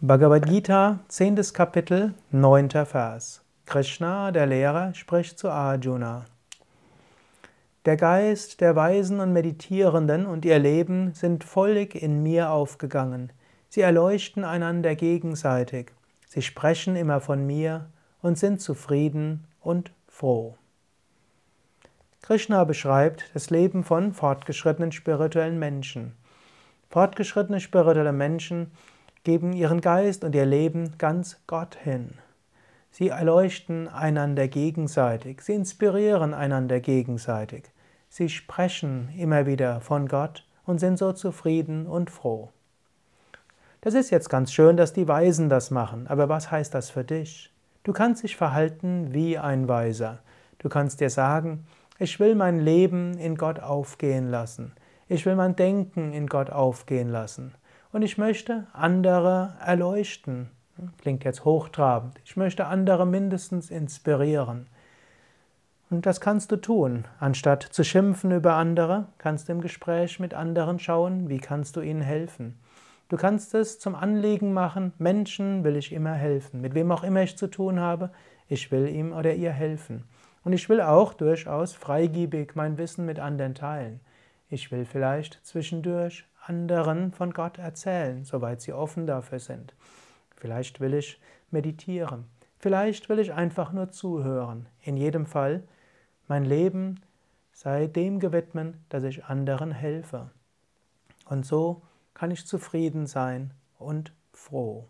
Bhagavad Gita, 10. Kapitel, 9. Vers. Krishna, der Lehrer, spricht zu Arjuna. Der Geist der Weisen und Meditierenden und ihr Leben sind völlig in mir aufgegangen. Sie erleuchten einander gegenseitig. Sie sprechen immer von mir und sind zufrieden und froh. Krishna beschreibt das Leben von fortgeschrittenen spirituellen Menschen. Fortgeschrittene spirituelle Menschen geben ihren Geist und ihr Leben ganz Gott hin. Sie erleuchten einander gegenseitig, sie inspirieren einander gegenseitig, sie sprechen immer wieder von Gott und sind so zufrieden und froh. Das ist jetzt ganz schön, dass die Weisen das machen, aber was heißt das für dich? Du kannst dich verhalten wie ein Weiser. Du kannst dir sagen, ich will mein Leben in Gott aufgehen lassen. Ich will mein Denken in Gott aufgehen lassen und ich möchte andere erleuchten. Klingt jetzt hochtrabend. Ich möchte andere mindestens inspirieren. Und das kannst du tun. Anstatt zu schimpfen über andere, kannst du im Gespräch mit anderen schauen, wie kannst du ihnen helfen. Du kannst es zum Anliegen machen, Menschen will ich immer helfen. Mit wem auch immer ich zu tun habe, ich will ihm oder ihr helfen. Und ich will auch durchaus freigiebig mein Wissen mit anderen teilen. Ich will vielleicht zwischendurch anderen von Gott erzählen, soweit sie offen dafür sind. Vielleicht will ich meditieren. Vielleicht will ich einfach nur zuhören. In jedem Fall, mein Leben sei dem gewidmet, dass ich anderen helfe. Und so kann ich zufrieden sein und froh.